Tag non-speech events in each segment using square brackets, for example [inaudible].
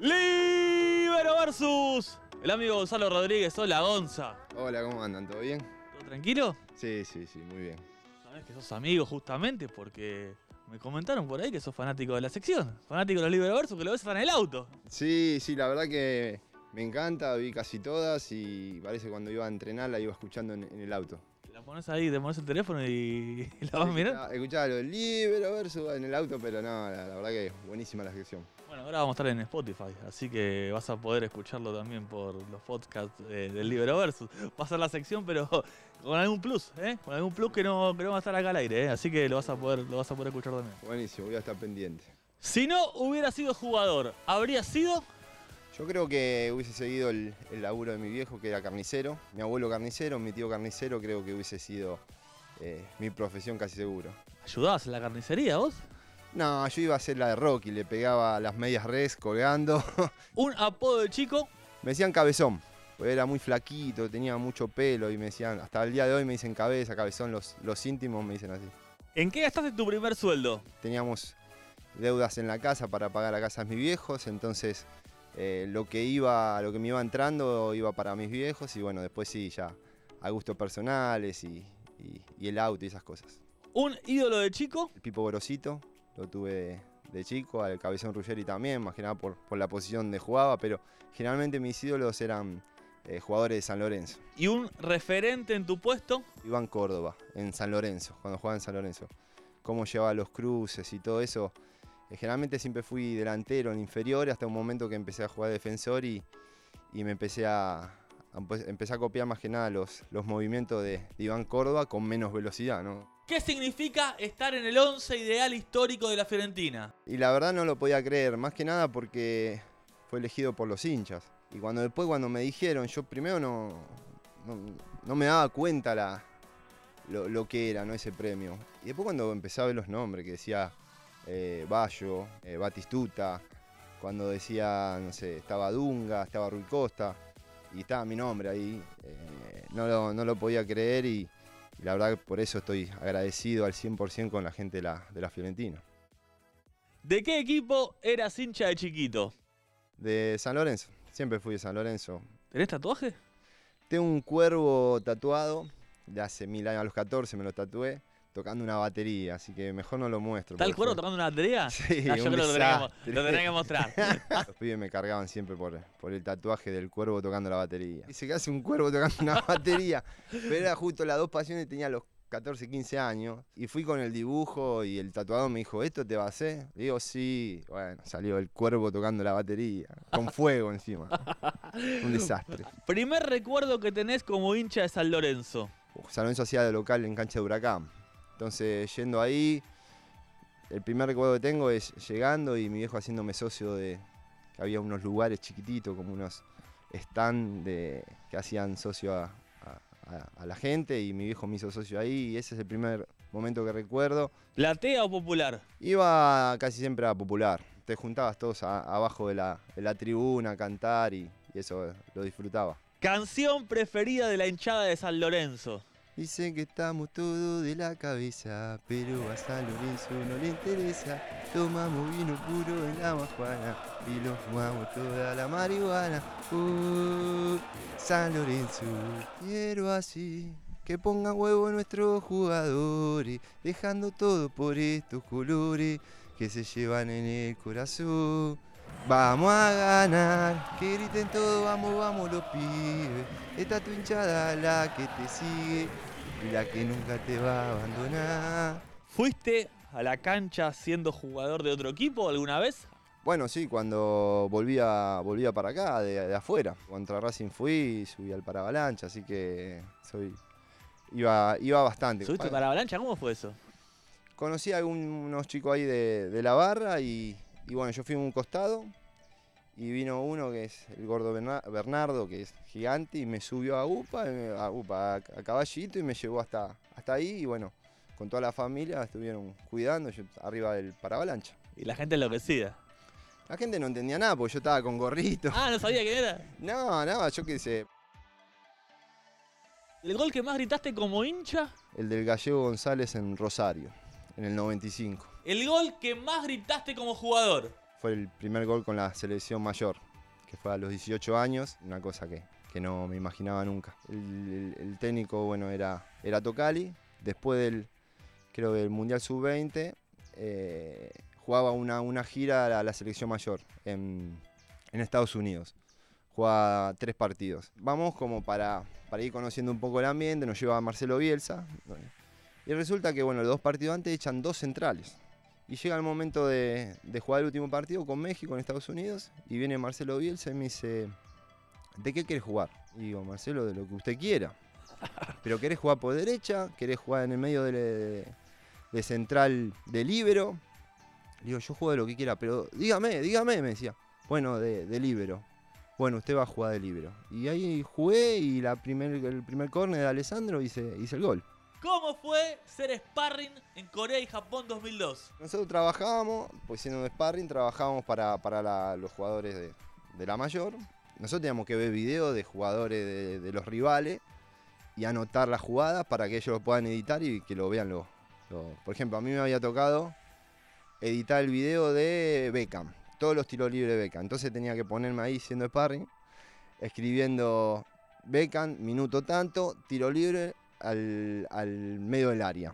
Libero versus el amigo Gonzalo Rodríguez. Hola, Gonza. Hola, ¿cómo andan? ¿Todo bien? ¿Todo tranquilo? Sí, sí, sí, muy bien. Sabés que sos amigo justamente porque me comentaron por ahí que sos fanático de la sección. Fanático de los Libero versus, que lo ves hasta en el auto. Sí, sí, la verdad que me encanta, vi casi todas y parece que cuando iba a entrenar la iba escuchando en, en el auto. La pones ahí, te pones el teléfono y, [laughs] la vas mirando. Escuchaba, escuchaba lo del libro versus en el auto, pero no, la, la verdad que buenísima la sección. Bueno, ahora vamos a estar en Spotify, así que vas a poder escucharlo también por los podcasts eh, del Libero Versus. Va a ser la sección, pero [laughs] con algún plus, ¿eh? Con algún plus que no, que no va a estar acá al aire, ¿eh? Así que lo vas a poder, lo vas a poder escuchar también. Buenísimo, voy a estar pendiente. Si no hubiera sido jugador, ¿habría sido? Yo creo que hubiese seguido el, el laburo de mi viejo, que era carnicero. Mi abuelo carnicero, mi tío carnicero, creo que hubiese sido eh, mi profesión casi seguro. ¿Ayudabas en la carnicería vos? No, yo iba a hacer la de Rocky, le pegaba las medias res colgando. [laughs] Un apodo de chico, Me decían cabezón, porque era muy flaquito, tenía mucho pelo y me decían, hasta el día de hoy me dicen cabeza, cabezón, los, los íntimos me dicen así. ¿en qué gastaste tu primer sueldo? Teníamos deudas en la casa para pagar a casas mis viejos, entonces eh, lo que iba, lo que me iba entrando iba para mis viejos y bueno, después sí, ya a gustos personales y, y- y el auto y esas cosas. ¿Un ídolo de chico? El Pipo Gorosito, lo tuve de, de chico, al Cabezón Ruggeri también, más que nada por, por la posición donde jugaba, pero generalmente mis ídolos eran eh, jugadores de San Lorenzo. ¿Y un referente en tu puesto? Iván Córdoba, en San Lorenzo, cuando jugaba en San Lorenzo. Cómo llevaba los cruces y todo eso. Eh, generalmente siempre fui delantero en inferior hasta un momento que empecé a jugar defensor y, y me empecé a, a- pues, empecé a copiar más que nada los, los movimientos de, de Iván Córdoba con menos velocidad, ¿no? ¿Qué significa estar en el 11 ideal histórico de la Fiorentina? Y la verdad no lo podía creer, más que nada porque fue elegido por los hinchas. Y cuando después cuando me dijeron, yo primero no, no, me daba cuenta lo, lo que era ¿no? ese premio. Y después cuando empecé a ver los nombres, que decía eh, Bayo, eh, Batistuta, cuando decía, no sé, estaba Dunga, estaba Rui Costa, y estaba mi nombre ahí, eh, no, lo, no lo podía creer y, y la verdad que por eso estoy agradecido al 100% con la gente de la, de la Fiorentina. ¿De qué equipo eras hincha de chiquito? De San Lorenzo, siempre fui de San Lorenzo. ¿Tenés tatuaje? Tengo un cuervo tatuado, de hace mil años, a los 14 me lo tatué, tocando una batería, así que mejor no lo muestro. ¿Está el fue- tocando una batería? [laughs] Sí, Ah, yo un creo que lo tenés que mostrar. [laughs] Los pibes me cargaban siempre por, por el tatuaje del cuervo tocando la batería. Dice que hace un cuervo tocando una [laughs] batería, pero era justo las dos pasiones, tenía los 14, 15 años, y fui con el dibujo y el tatuador me dijo, ¿esto te va a hacer? Digo, sí, bueno, salió el cuervo tocando la batería, con fuego encima. Un desastre. Primer recuerdo que tenés como hincha de San Lorenzo. San Lorenzo hacía de local en cancha de Huracán. Entonces, yendo ahí, el primer recuerdo que tengo es llegando y mi viejo haciéndome socio de que había unos lugares chiquititos, como unos stand de, que hacían socio a, a- la gente y mi viejo me hizo socio ahí y ese es el primer momento que recuerdo. ¿Platea o popular? Iba casi siempre a popular, te juntabas todos a- abajo de la, de la tribuna a cantar y, y eso lo disfrutaba. Canción preferida de la hinchada de San Lorenzo. Dicen que estamos todos de la cabeza, pero a San Lorenzo no le interesa. Tomamos vino puro en la majuana y lo fumamos toda la marihuana. Uh, San Lorenzo, quiero así que pongan huevo nuestros jugadores, dejando todo por estos colores que se llevan en el corazón. Vamos a ganar, que griten todos, vamos, vamos los pibes. Esta tu hinchada la que te sigue y la que nunca te va a abandonar. ¿Fuiste a la cancha siendo jugador de otro equipo alguna vez? Bueno, sí, cuando volvía, volvía para acá, de, de afuera. Contra Racing fui, subí al Paravalancha, así que soy iba, iba bastante. ¿Subiste para Avalancha? ¿Cómo fue eso? Conocí a algún- unos chicos ahí de, de la barra y, y bueno, yo fui a un costado y vino uno que es el gordo Berna- Bernardo, que es gigante, y me subió a UPA, a, UPA, a, a caballito y me llevó hasta, hasta ahí y bueno, con toda la familia estuvieron cuidando, yo arriba del paravalancha. Y la gente enloquecida. La gente no entendía nada porque yo estaba con gorrito. Ah, no sabía quién era. No, no, yo qué sé. ¿El gol que más gritaste como hincha? El del Gallego González en Rosario, en el 95. El gol que más gritaste como jugador. Fue el primer gol con la selección mayor, que fue a los 18 años, una cosa que, que no me imaginaba nunca. El, el- técnico, bueno, era, era Tocali. Después del, creo que el Mundial Sub-20, eh, jugaba una, una gira a la, a selección mayor en, en Estados Unidos. Jugaba tres partidos. Vamos como para, para ir conociendo un poco el ambiente, nos lleva Marcelo Bielsa. Y resulta que, bueno, los dos partidos antes echan dos centrales. Y llega el momento de, de jugar el último partido con México en Estados Unidos. Y viene Marcelo Bielsa y me dice, ¿de qué querés jugar? Y digo, Marcelo, de lo que usted quiera. [laughs] Pero querés jugar por derecha, querés jugar en el medio de, de central de libero. Digo, yo juego de lo que quiera, pero dígame, dígame, me decía. Bueno, de, de libero. Bueno, usted va a jugar de libero. Y ahí jugué y la primer, el primer córner de Alessandro hice, hice el gol. ¿Cómo fue ser sparring en Corea y Japón 2002? Nosotros trabajábamos, pues siendo de sparring, trabajábamos para, para los jugadores de, la mayor. Nosotros teníamos que ver videos de jugadores de, de los rivales y anotar las jugadas para que ellos lo puedan editar y que lo vean los- Por ejemplo, a mí me había tocado editar el video de Beckham, todos los tiros libres de Beckham. Entonces tenía que ponerme ahí siendo sparring, escribiendo Beckham, minuto tanto, tiro libre al, al medio del área,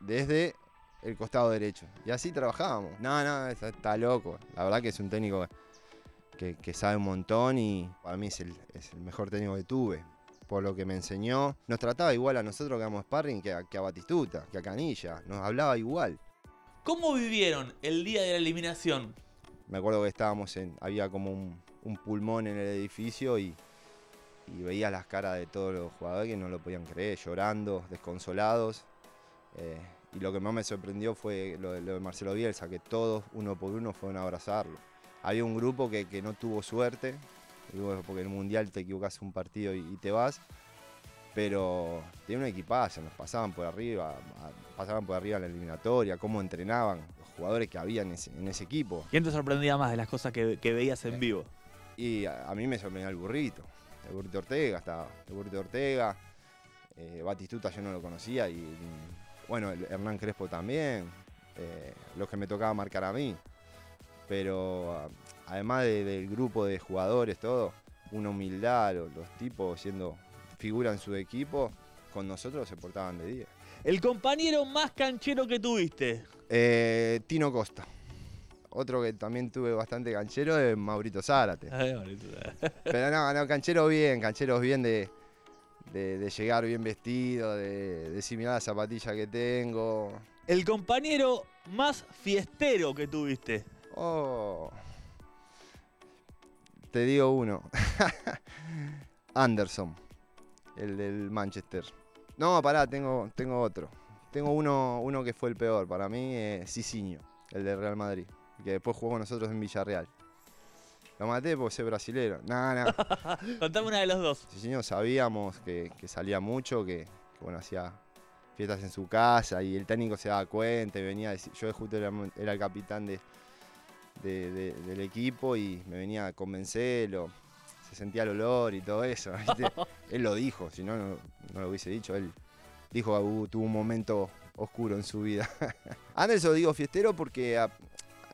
desde el costado derecho. Y así trabajábamos. No, no, está, está loco. La verdad que es un técnico que, que sabe un montón y para mí es el, es el mejor técnico que tuve. Por lo que me enseñó, nos trataba igual a nosotros que éramos sparring que a, que a Batistuta, que a Canilla. Nos hablaba igual. ¿Cómo vivieron el día de la eliminación? Me acuerdo que estábamos en. Había como un, un pulmón en el edificio y, y veía las caras de todos los jugadores que no lo podían creer, llorando, desconsolados. Eh, y lo que más me sorprendió fue lo de, lo de Marcelo Bielsa, que todos, uno por uno, fueron a abrazarlo. Había un grupo que, que no tuvo suerte, porque en el Mundial te equivocas un partido y, y te vas. Pero tiene un equipazo, nos pasaban por arriba, pasaban por arriba en la eliminatoria, cómo entrenaban los jugadores que había en ese- en ese equipo. ¿Quién te sorprendía más de las cosas que, que veías en vivo? Y a, a mí me sorprendió el burrito, el burrito Ortega, estaba el burrito Ortega, eh, Batistuta yo no lo conocía y bueno, el Hernán Crespo también, eh, los que me tocaba marcar a mí. Pero ah, además de- del grupo de jugadores, todo, una humildad, los, los tipos siendo figura en su equipo, con nosotros se portaban de 10. El compañero más canchero que tuviste. Eh, Tino Costa. Otro que también tuve bastante canchero es Maurito Zárate. Ay, bonito. Pero no, no, canchero bien, cancheros bien de, de, de llegar bien vestido, de, decir mirá la zapatilla que tengo. El compañero más fiestero que tuviste. Oh. Te digo uno. [laughs] Anderson, el del Manchester. No, pará, tengo, tengo otro. Tengo uno, uno que fue el peor para mí, eh, Cicinho, el del Real Madrid, que después jugó con nosotros en Villarreal. Lo maté porque soy brasilero. No, no. [laughs] Contame una de los dos. Cicinho sabíamos que, que salía mucho, que, que, bueno, hacía fiestas en su casa y el técnico se daba cuenta y venía a decir, yo justo era, era el capitán de, de- de- del equipo y me venía a convencerlo, se sentía el olor y todo eso, [laughs] ¿viste? él lo dijo, si no, no, no lo hubiese dicho, él dijo que tuvo un momento oscuro en su vida. [laughs] Anderson digo fiestero porque a-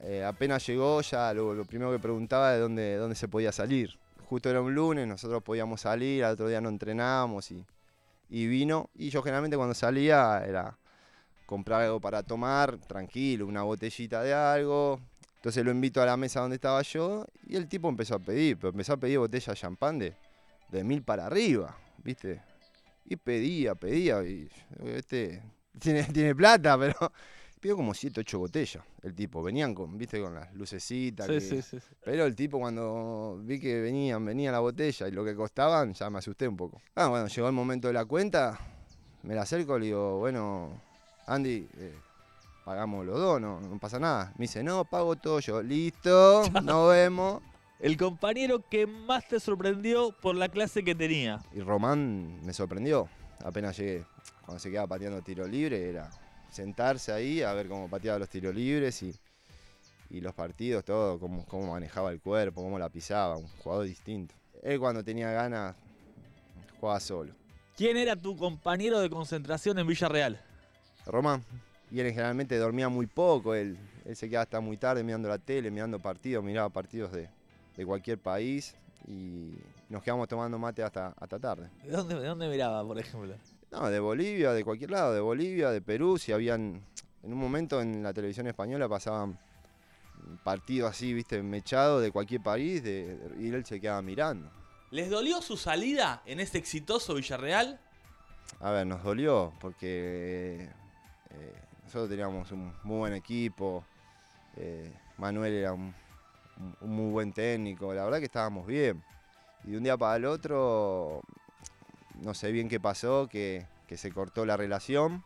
eh, apenas llegó ya lo, primero que preguntaba de dónde, dónde se podía salir. Justo era un lunes, nosotros podíamos salir, al otro día no entrenábamos y, y vino. Y yo generalmente cuando salía era comprar algo para tomar, tranquilo, una botellita de algo. Entonces lo invito a la mesa donde estaba yo y el tipo empezó a pedir, pero empezó a pedir botella de champán de, de mil para arriba, ¿viste? Y pedía, pedía, y este [laughs] tiene, tiene plata, pero pidió como 7, 8 botellas el tipo. Venían con, ¿viste? Con las lucecitas. Sí, que- sí, sí. sí. pero el tipo cuando vi que venían, venía la botella y lo que costaban, ya me asusté un poco. Ah, bueno, llegó el momento de la cuenta, me la acerco y le digo, bueno, Andy, eh, pagamos los dos, no, no pasa nada. Me dice, no, pago todo yo. Listo, [laughs] nos vemos. El compañero que más te sorprendió por la clase que tenía. Y Román me sorprendió. Apenas llegué, cuando se quedaba pateando tiro libre, era sentarse ahí a ver cómo pateaba los tiros libres y, y los partidos, todo, cómo, cómo manejaba el cuerpo, cómo la pisaba, un jugador distinto. Él cuando tenía ganas jugaba solo. ¿Quién era tu compañero de concentración en Villarreal? Román, y él generalmente dormía muy poco, él, Él se quedaba hasta muy tarde mirando la tele, mirando partidos, miraba partidos de, de cualquier país y nos quedamos tomando mate hasta, hasta tarde. ¿De dónde, ¿De dónde miraba, por ejemplo? No, de Bolivia, de cualquier lado, de Bolivia, de Perú, si habían, en un momento en la televisión española pasaban partidos así, viste, mechados de cualquier país de, y él se quedaba mirando. ¿Les dolió su salida en ese exitoso Villarreal? A ver, nos dolió porque eh, nosotros teníamos un muy buen equipo, eh, Manuel era un, un- un muy buen técnico, la verdad que estábamos bien. Y de un día para el otro, no sé bien qué pasó, que, que se cortó la relación.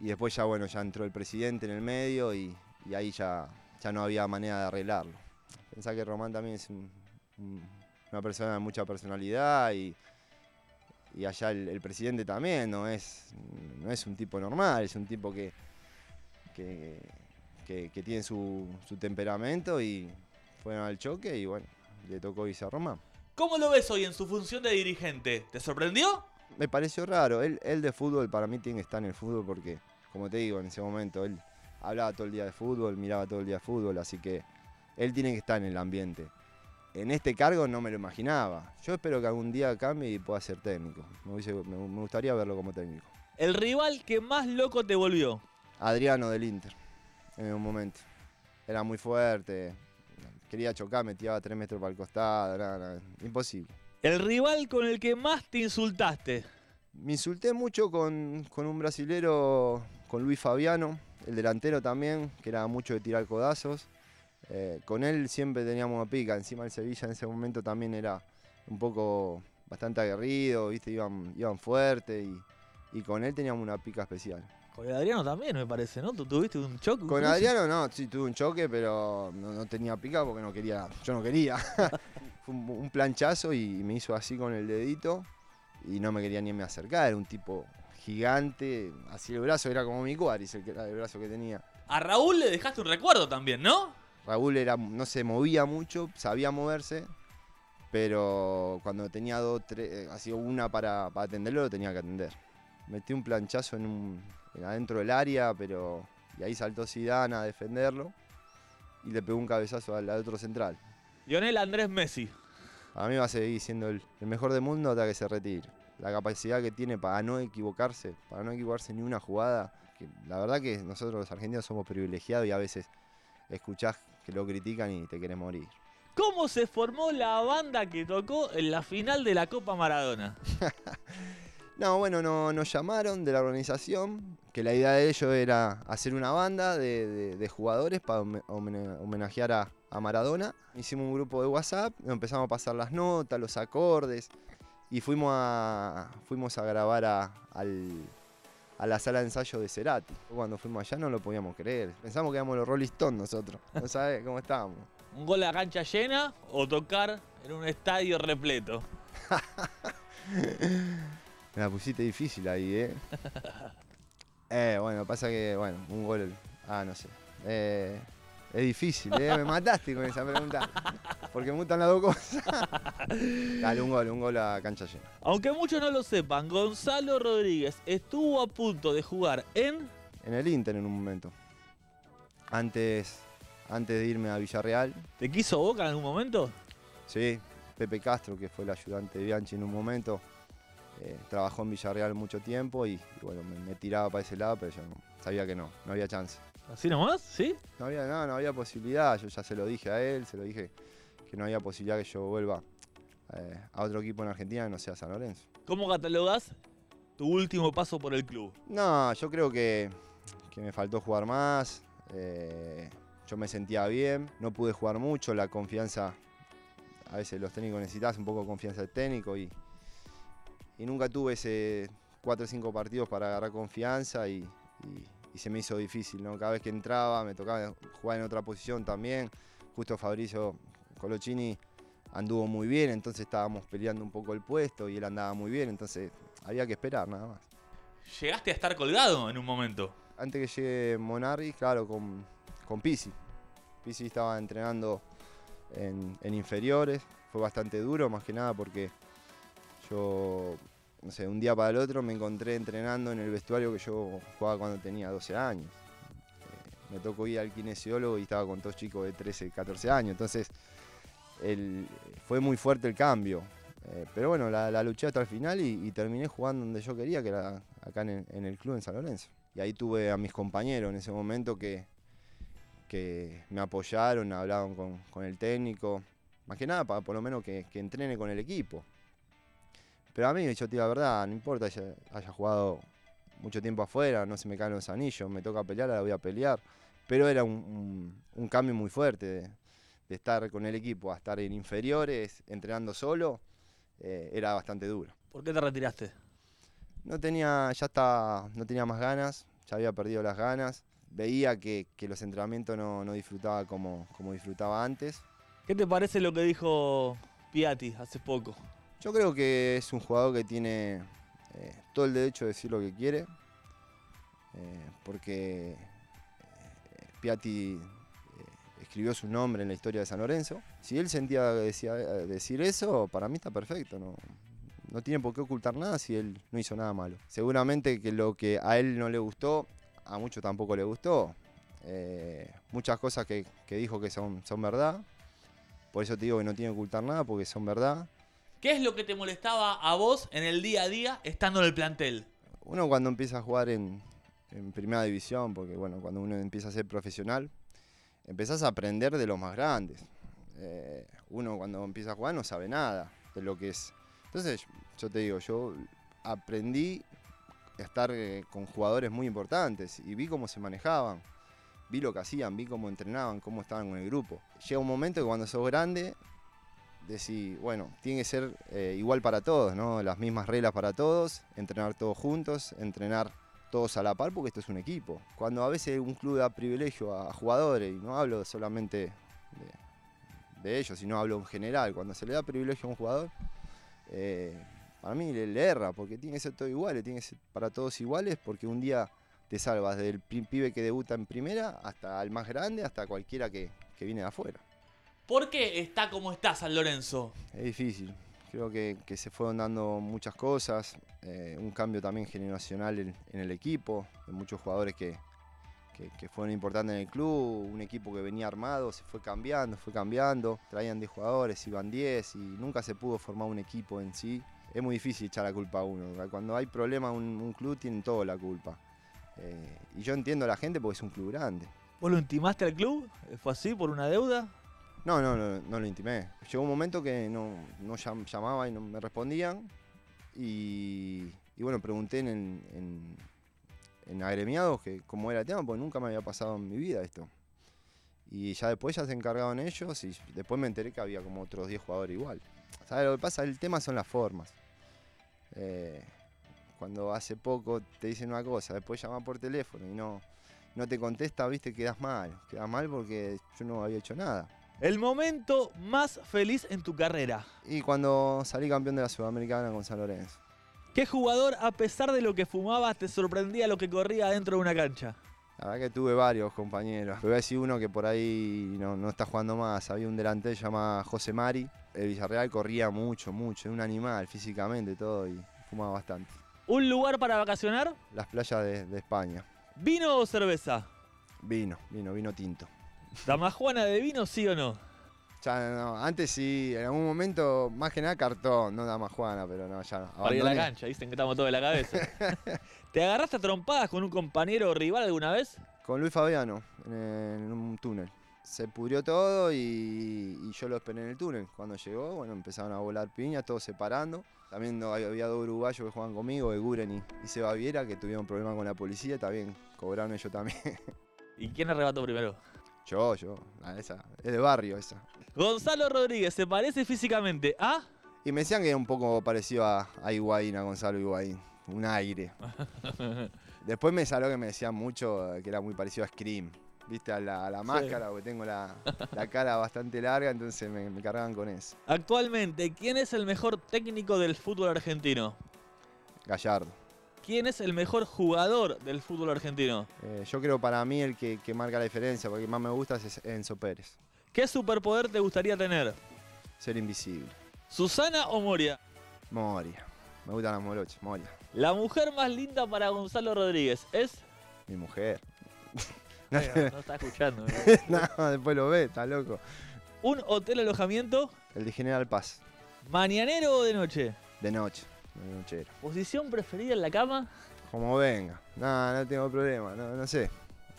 Y después ya, bueno, ya entró el presidente en el medio y, ahí ya, ya no había manera de arreglarlo. Pensá que Román también es un- un- una persona de mucha personalidad y, allá el, presidente también no es, no es un tipo normal, es un tipo que- que tiene su, su temperamento y fueron al choque y bueno, le tocó irse a Román. ¿Cómo lo ves hoy en su función de dirigente? ¿Te sorprendió? Me pareció raro, él, él de fútbol para mí tiene que estar en el fútbol porque, como te digo, en ese momento él hablaba todo el día de fútbol, miraba todo el día de fútbol, así que él tiene que estar en el ambiente. En este cargo no me lo imaginaba. Yo espero que algún día cambie y pueda ser técnico. Me, hubiese- me- me gustaría verlo como técnico. El rival que más loco te volvió. Adriano del Inter, en un momento. Era muy fuerte, quería chocar, me tiraba tres metros para el costado, nada, nada, imposible. El rival con el que más te insultaste. Me insulté mucho con, con un brasilero, con Luis Fabiano, el delantero también, que era mucho de tirar codazos. Eh, con él siempre teníamos una pica, encima el Sevilla en ese momento también era un poco bastante aguerrido, ¿viste? Iban, iban fuerte y, y con él teníamos una pica especial. Con Adriano también, me parece, ¿no? ¿Tú tuviste un choque? Con incluso? Adriano no, sí tuve un choque, pero no, no tenía pica porque no quería, yo no quería. [laughs] Fue un, un planchazo y me hizo así con el dedito y no me quería ni me acercar, era un tipo gigante, así el brazo era como mi cuadris, el brazo que tenía. A Raúl le dejaste un recuerdo también, ¿no? Raúl era, no se movía mucho, sabía moverse, pero cuando tenía dos, tres, eh, así una para, para atenderlo, lo tenía que atender. Metí un planchazo en un, en adentro del área, pero y ahí saltó Zidane a defenderlo y le pegó un cabezazo al, al otro central. Lionel Andrés Messi. A mí va a seguir siendo el, el mejor del mundo hasta que se retire. La capacidad que tiene para no equivocarse, para no equivocarse ni una jugada. Que la verdad que nosotros los argentinos somos privilegiados y a veces escuchás que lo critican y te querés morir. ¿Cómo se formó la banda que tocó en la final de la Copa Maradona? [laughs] No, bueno, no, nos llamaron de la organización, que la idea de ellos era hacer una banda de, de- de jugadores para homenajear a, a Maradona. Hicimos un grupo de WhatsApp, empezamos a pasar las notas, los acordes, y fuimos a, fuimos a grabar a, al- a la sala de ensayo de Cerati. Cuando fuimos allá no lo podíamos creer, pensamos que éramos los Rolling Stones nosotros, no [laughs] sabes cómo estábamos. ¿Un gol a cancha llena o tocar en un estadio repleto? [laughs] Me la pusiste difícil ahí, ¿eh? [laughs] eh, bueno, pasa que, bueno, un gol. Ah, no sé. Eh, es difícil, ¿eh? Me mataste con esa pregunta. Porque me gustan las dos cosas. [laughs] Dale, un gol, un gol a cancha llena. Aunque muchos no lo sepan, Gonzalo Rodríguez estuvo a punto de jugar en... En el Inter en un momento. Antes, antes de irme a Villarreal, ¿Te quiso Boca en algún momento? sí, Pepe Castro, que fue el ayudante de Bianchi en un momento, eh, trabajó en Villarreal mucho tiempo y, y bueno, me, me tiraba para ese lado, pero yo no- sabía que no, no había chance. ¿Así nomás? ¿Sí? No había nada, no había posibilidad. Yo ya se lo dije a él, se lo dije que no había posibilidad que yo vuelva eh, a otro equipo en Argentina que no sea San Lorenzo. ¿Cómo catalogas tu último paso por el club? No, yo creo que, que me faltó jugar más. eh, yo me sentía bien, no pude jugar mucho, la confianza, a veces los técnicos necesitas un poco de confianza del técnico y, y nunca tuve ese 4 o 5 partidos para agarrar confianza y, y- y se me hizo difícil, ¿no? Cada vez que entraba me tocaba jugar en otra posición también. Justo Fabricio Colocini anduvo muy bien, entonces estábamos peleando un poco el puesto y él andaba muy bien, entonces había que esperar nada más. Llegaste a estar colgado en un momento. Antes que llegue Monarri, claro, con, con Pisi. Pisi estaba entrenando en, en inferiores, fue bastante duro, más que nada porque yo, no sé, un día para el otro me encontré entrenando en el vestuario que yo jugaba cuando tenía 12 años. Eh, me tocó ir al kinesiólogo y estaba con dos chicos de 13, 14 años. Entonces el- fue muy fuerte el cambio. Eh, pero bueno, la, la luché hasta el final y, terminé jugando donde yo quería, que era acá en el, club en San Lorenzo. Y ahí tuve a mis compañeros en ese momento que, que me apoyaron, hablaban con, con el técnico, más que nada para por lo menos que, que entrene con el equipo. Pero a mí, yo te digo la verdad, no importa haya, haya jugado mucho tiempo afuera, no se me caen los anillos, me toca pelear, la voy a pelear. Pero era un, un- un cambio muy fuerte de, de estar con el equipo a estar en inferiores, entrenando solo, eh, era bastante duro. ¿Por qué te retiraste? No tenía, ya estaba, no tenía más ganas, ya había perdido las ganas. Veía que, que los entrenamientos no, no disfrutaba como, como disfrutaba antes. ¿Qué te parece lo que dijo Piatti hace poco? Yo creo que es un jugador que tiene eh, todo el derecho de decir lo que quiere, eh, porque eh, Piatti escribió su nombre en la historia de San Lorenzo. Si él sentía decía- decir eso, para mí está perfecto. No, no tiene por qué ocultar nada si él no hizo nada malo. Seguramente que lo que a él no le gustó, a muchos tampoco le gustó. Muchas cosas que, que dijo que son, son verdad. Por eso te digo que no tiene que ocultar nada, porque son verdad. ¿Qué es lo que te molestaba a vos en el día a día estando en el plantel? Uno cuando empieza a jugar en, en primera división, porque bueno, cuando uno empieza a ser profesional, empezás a aprender de los más grandes. Eh, uno cuando empieza a jugar no sabe nada de lo que es. Entonces, yo te digo, yo aprendí a estar eh, con jugadores muy importantes y vi cómo se manejaban, vi lo que hacían, vi cómo entrenaban, cómo estaban con el grupo. Llega un momento que cuando sos grande, decís, bueno, tiene que ser eh, igual para todos, ¿no? Las mismas reglas para todos, entrenar todos juntos, entrenar todos a la par, porque esto es un equipo. Cuando a veces un club da privilegio a jugadores, y no hablo solamente de, ellos, sino hablo en general, cuando se le da privilegio a un jugador, eh, para mí le, erra, porque tiene que ser todo igual, tiene que ser para todos iguales, porque un día te salvas desde el pi- pibe que debuta en primera hasta el más grande, hasta cualquiera que, que viene de afuera. ¿Por qué está como está San Lorenzo? Es difícil. Creo que, que se fueron dando muchas cosas. eh, un cambio también generacional en, en el equipo, de muchos jugadores que, que- que fueron importantes en el club. Un equipo que venía armado, se fue cambiando, fue cambiando. Traían 10 jugadores, iban 10 y nunca se pudo formar un equipo en sí. Es muy difícil echar la culpa a uno. Cuando hay problemas en un, un club, tienen toda la culpa. Eh, y yo entiendo a la gente porque es un club grande. ¿Vos lo intimaste al club? ¿Fue así por una deuda? No, no, no, no lo intimé. Llegó un momento que no, no llam- llamaba y no me respondían. Y, y bueno, pregunté en, en, en agremiados que cómo era el tema, porque nunca me había pasado en mi vida esto. Y ya después ya se encargaron ellos y después me enteré que había como otros 10 jugadores igual. ¿Sabes lo que pasa? El tema son las formas. Eh, cuando hace poco te dicen una cosa, después llaman por teléfono y no, no te contesta, viste, quedas mal. Quedas mal porque yo no había hecho nada. El momento más feliz en tu carrera. Y cuando salí campeón de la Sudamericana con San Lorenzo. ¿Qué jugador, a pesar de lo que fumabas, te sorprendía lo que corría dentro de una cancha? La verdad que tuve varios compañeros. Voy a decir uno que por ahí no, no está jugando más. Había un delantero llamado José Mari. El Villarreal corría mucho, mucho. Era un animal físicamente todo y fumaba bastante. ¿Un lugar para vacacionar? Las playas de, de España. ¿Vino o cerveza? Vino, vino, vino tinto. ¿Damajuana de vino, sí o no? Ya no, antes sí, en algún momento, más que nada cartón, no dama Juana, pero no, ya. Para ir a la cancha, dicen que estamos todos de la cabeza. [laughs] ¿Te agarraste a trompadas con un compañero o rival alguna vez? Con Luis Fabiano, en, en un túnel. Se pudrió todo y, y yo lo esperé en el túnel. Cuando llegó, bueno, empezaron a volar piñas, todos separando. También no- había dos uruguayos que jugaban conmigo, Eguren y, y Seba Viera, que tuvieron problemas con la policía, también cobraron ellos también. ¿Y quién arrebató primero? Yo, yo, la- esa, es de barrio esa. Gonzalo Rodríguez, ¿se parece físicamente a? Y me decían que era un poco parecido a, a Higuaín, a Gonzalo Higuaín, un aire. [laughs] Después me salió que me decían mucho que era muy parecido a Scream. Viste, a la, a la máscara, porque tengo la, la cara [laughs] bastante larga, entonces me, me cargaban con eso. Actualmente, ¿quién es el mejor técnico del fútbol argentino? Gallardo. ¿Quién es el mejor jugador del fútbol argentino? Eh, yo creo para mí el que, que marca la diferencia, porque más me gusta es Enzo Pérez. ¿Qué superpoder te gustaría tener? Ser invisible. ¿Susana o Moria? Moria. Me gustan las morochas, Moria. La mujer más linda para Gonzalo Rodríguez es. Mi mujer. [laughs] no, no está escuchando. [laughs] ¿eh? no, después lo ve, está loco. Un hotel alojamiento, El de General Paz, mañanero o de noche. de noche, Posición preferida en la cama. Como venga. No, no tengo problema, no, no sé.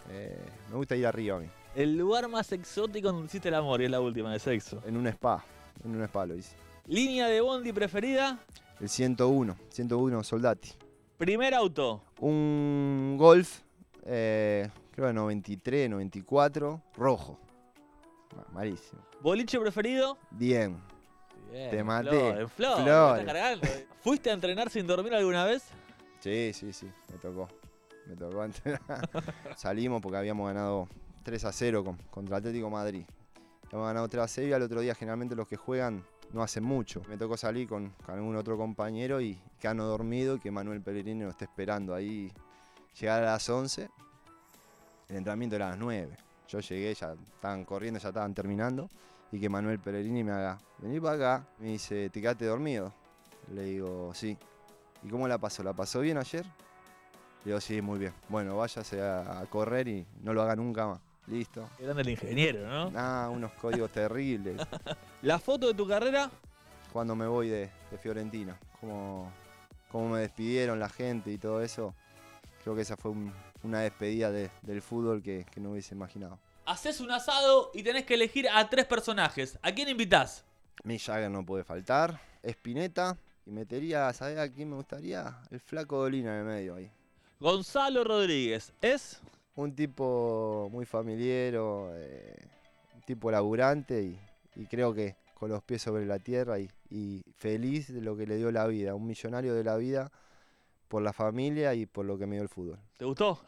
Eh, me gusta ir arriba a mí. El lugar más exótico donde hiciste el amor y es la última de sexo. En un spa, en un spa lo hice. Línea de bondi preferida. El 101, 101 Soldati. Primer auto. Un Golf, eh, creo que 93, 94, rojo. Ma- Malísimo. Boliche preferido. Bien. Bien, Te maté. En Flor, estás cargando. ¿Fuiste a entrenar sin dormir alguna vez? Sí, sí, sí, me tocó. Me tocó [laughs] entrenar. Salimos porque habíamos ganado 3 a 0 con- contra Atlético Madrid. Habíamos ganado 3 a 0 y al otro día generalmente los que juegan no hacen mucho. Me tocó salir con, con algún otro compañero y quedarnos dormido y que Manuel Pellegrini nos esté esperando ahí. Llegar a las 11, el entrenamiento era a las 9. Yo llegué, ya estaban corriendo, ya estaban terminando. Y que Manuel Pellegrini me haga, vení para acá. Me dice, ¿te quedaste dormido? Le digo, sí. ¿Y cómo la pasó? ¿La pasó bien ayer? Le digo, sí, muy bien. Bueno, váyase a, correr y no lo haga nunca más. Listo. Grande el ingeniero, ¿no? Ah, unos códigos terribles. [laughs] La foto de tu carrera. Cuando me voy de, de Fiorentina, cómo, cómo me despidieron la gente y todo eso. Creo que esa fue un- una despedida de- del fútbol que, que no hubiese imaginado. Haces un asado y tenés que elegir a tres personajes. ¿A quién invitás? Mick Jagger no puede faltar. Spinetta. Y metería, ¿sabes a quién me gustaría? El flaco Dolina en el medio ahí. Gonzalo Rodríguez. ¿Es? Un tipo muy familiero, eh, un tipo laburante y, y creo que con los pies sobre la tierra y, y feliz de lo que le dio la vida. Un millonario de la vida por la familia y por lo que me dio el fútbol. ¿Te gustó?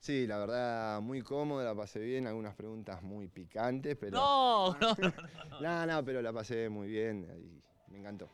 Sí, la verdad, muy cómodo, la pasé bien. Algunas preguntas muy picantes, pero. No, [laughs] no, no. [laughs] No, no, pero la pasé muy bien y me encantó.